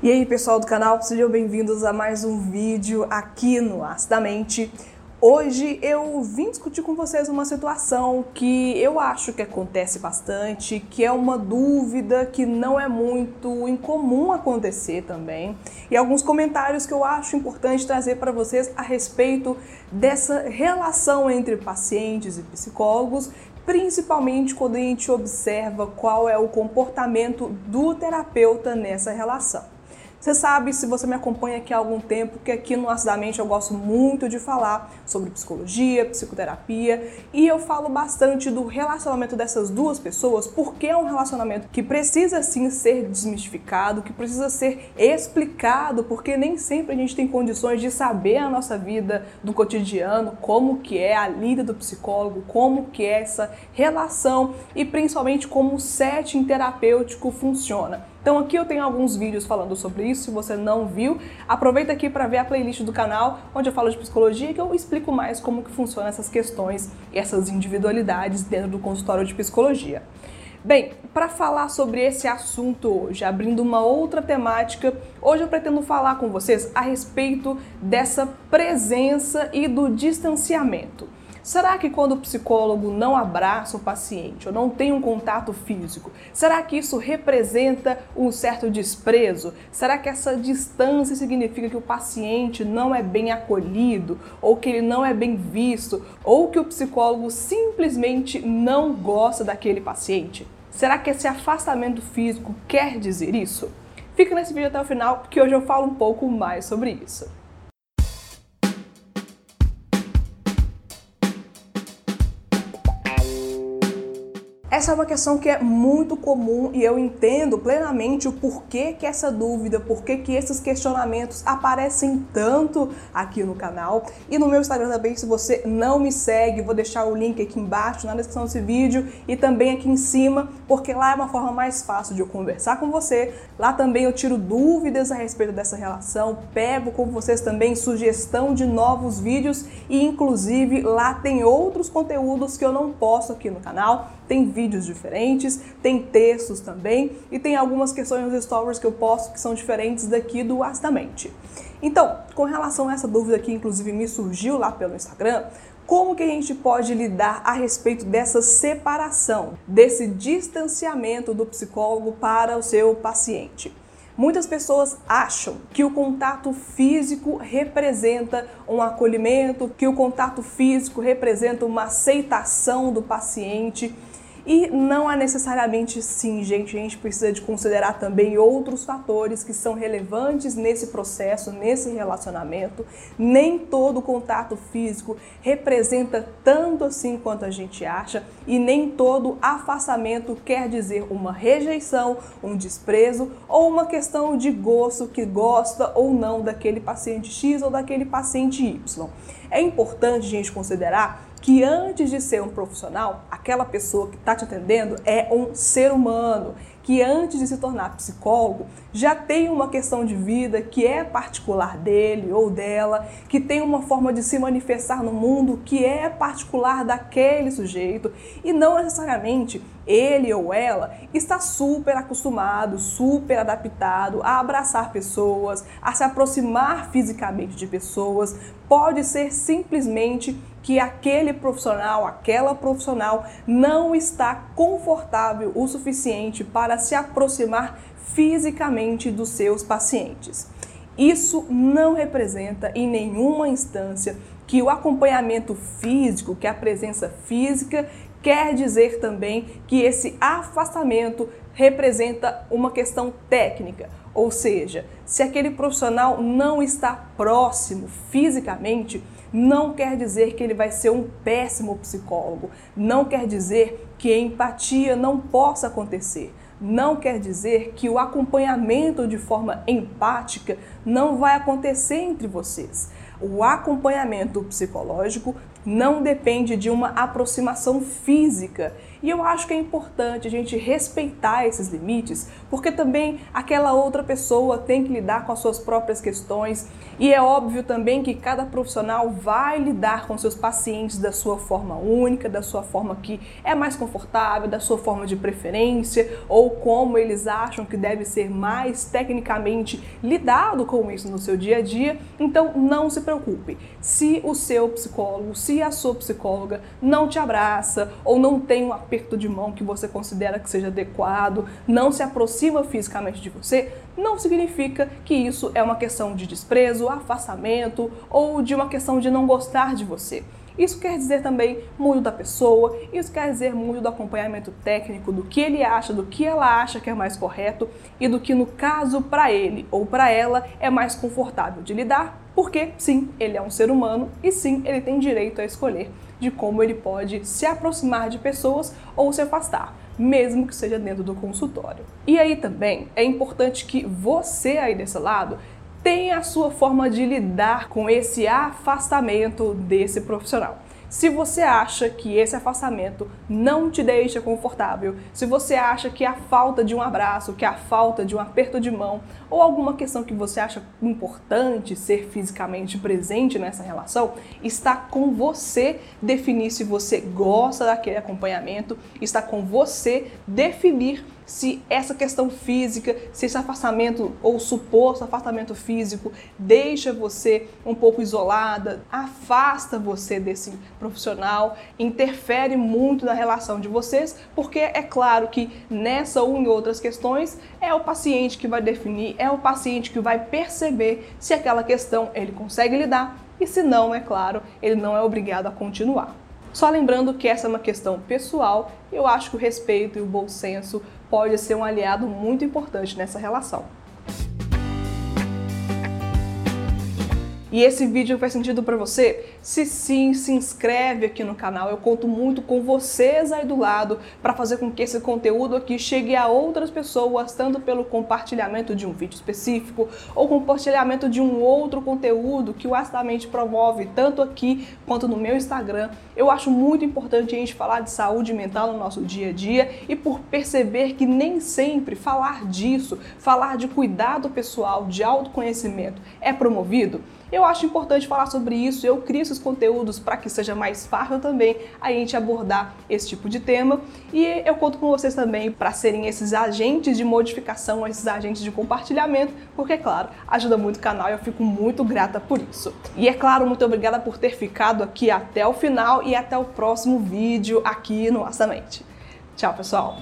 E aí, pessoal do canal, sejam bem-vindos a mais um vídeo aqui no Acidamente. Hoje eu vim discutir com vocês uma situação que eu acho que acontece bastante, que é uma dúvida que não é muito incomum acontecer também, e alguns comentários que eu acho importante trazer para vocês a respeito dessa relação entre pacientes e psicólogos, principalmente quando a gente observa qual é o comportamento do terapeuta nessa relação. Você sabe, se você me acompanha aqui há algum tempo, que aqui no Acidamente eu gosto muito de falar sobre psicologia, psicoterapia e eu falo bastante do relacionamento dessas duas pessoas, porque é um relacionamento que precisa sim ser desmistificado, que precisa ser explicado, porque nem sempre a gente tem condições de saber a nossa vida do cotidiano, como que é a lida do psicólogo, como que é essa relação e principalmente como o setting terapêutico funciona. Então aqui eu tenho alguns vídeos falando sobre isso, se você não viu, aproveita aqui para ver a playlist do canal, onde eu falo de psicologia, que eu explico mais como que funcionam essas questões e essas individualidades dentro do consultório de psicologia. Bem, para falar sobre esse assunto hoje, abrindo uma outra temática, hoje eu pretendo falar com vocês a respeito dessa presença e do distanciamento. Será que quando o psicólogo não abraça o paciente ou não tem um contato físico, será que isso representa um certo desprezo? Será que essa distância significa que o paciente não é bem acolhido ou que ele não é bem visto ou que o psicólogo simplesmente não gosta daquele paciente? Será que esse afastamento físico quer dizer isso? Fica nesse vídeo até o final, porque hoje eu falo um pouco mais sobre isso. Essa é uma questão que é muito comum e eu entendo plenamente o porquê que essa dúvida, porquê que esses questionamentos aparecem tanto aqui no canal e no meu Instagram também. Se você não me segue, vou deixar o link aqui embaixo na descrição desse vídeo e também aqui em cima, porque lá é uma forma mais fácil de eu conversar com você. Lá também eu tiro dúvidas a respeito dessa relação, pego com vocês também sugestão de novos vídeos e inclusive lá tem outros conteúdos que eu não posto aqui no canal tem vídeos diferentes, tem textos também e tem algumas questões nos stories que eu posto que são diferentes daqui do Acidamente. Então, com relação a essa dúvida que inclusive me surgiu lá pelo Instagram, como que a gente pode lidar a respeito dessa separação, desse distanciamento do psicólogo para o seu paciente? Muitas pessoas acham que o contato físico representa um acolhimento, que o contato físico representa uma aceitação do paciente e não é necessariamente sim, gente. A gente precisa de considerar também outros fatores que são relevantes nesse processo, nesse relacionamento. Nem todo contato físico representa tanto assim quanto a gente acha, e nem todo afastamento quer dizer uma rejeição, um desprezo ou uma questão de gosto que gosta ou não daquele paciente X ou daquele paciente Y. É importante a gente considerar que antes de ser um profissional, aquela pessoa que está te atendendo é um ser humano, que antes de se tornar psicólogo já tem uma questão de vida que é particular dele ou dela, que tem uma forma de se manifestar no mundo que é particular daquele sujeito e não necessariamente ele ou ela está super acostumado, super adaptado a abraçar pessoas, a se aproximar fisicamente de pessoas. Pode ser simplesmente que aquele profissional, aquela profissional não está confortável o suficiente para se aproximar fisicamente dos seus pacientes. Isso não representa em nenhuma instância que o acompanhamento físico, que a presença física quer dizer também que esse afastamento representa uma questão técnica, ou seja, se aquele profissional não está próximo fisicamente, não quer dizer que ele vai ser um péssimo psicólogo, não quer dizer que empatia não possa acontecer. Não quer dizer que o acompanhamento de forma empática não vai acontecer entre vocês. O acompanhamento psicológico não depende de uma aproximação física, E eu acho que é importante a gente respeitar esses limites, porque também aquela outra pessoa tem que lidar com as suas próprias questões. E é óbvio também que cada profissional vai lidar com seus pacientes da sua forma única, da sua forma que é mais confortável, da sua forma de preferência, ou como eles acham que deve ser mais tecnicamente lidado com isso no seu dia a dia. Então não se preocupe. Se o seu psicólogo, se a sua psicóloga não te abraça ou não tem um aperto de mão que você considera que seja adequado, não se aproxima fisicamente de você, não significa que isso é uma questão de desprezo, afastamento ou de uma questão de não gostar de você. Isso quer dizer também muito da pessoa, isso quer dizer muito do acompanhamento técnico, do que ele acha, do que ela acha que é mais correto e do que, no caso, para ele ou para ela é mais confortável de lidar, porque sim, ele é um ser humano e sim, ele tem direito a escolher de como ele pode se aproximar de pessoas ou se afastar, mesmo que seja dentro do consultório. E aí também é importante que você aí desse lado tenha a sua forma de lidar com esse afastamento desse profissional. Se você acha que esse afastamento não te deixa confortável, se você acha que a falta de um abraço, que a falta de um aperto de mão ou alguma questão que você acha importante ser fisicamente presente nessa relação, está com você definir se você gosta daquele acompanhamento, está com você definir se essa questão física, se esse afastamento ou suposto afastamento físico deixa você um pouco isolada, afasta você desse profissional, interfere muito na relação de vocês, porque é claro que nessa ou em outras questões é o paciente que vai definir, é o paciente que vai perceber se aquela questão ele consegue lidar e se não, é claro, ele não é obrigado a continuar. Só lembrando que essa é uma questão pessoal, eu acho que o respeito e o bom senso pode ser um aliado muito importante nessa relação. E esse vídeo faz sentido para você? Se sim, se inscreve aqui no canal. Eu conto muito com vocês aí do lado para fazer com que esse conteúdo aqui chegue a outras pessoas, tanto pelo compartilhamento de um vídeo específico ou compartilhamento de um outro conteúdo que o Astamente promove, tanto aqui quanto no meu Instagram. Eu acho muito importante a gente falar de saúde mental no nosso dia a dia e por perceber que nem sempre falar disso, falar de cuidado pessoal, de autoconhecimento é promovido. Eu acho importante falar sobre isso, eu crio esses conteúdos para que seja mais fácil também a gente abordar esse tipo de tema e eu conto com vocês também para serem esses agentes de modificação, esses agentes de compartilhamento, porque, claro, ajuda muito o canal e eu fico muito grata por isso. E é claro, muito obrigada por ter ficado aqui até o final e até o próximo vídeo aqui no Nossa Mente. Tchau, pessoal!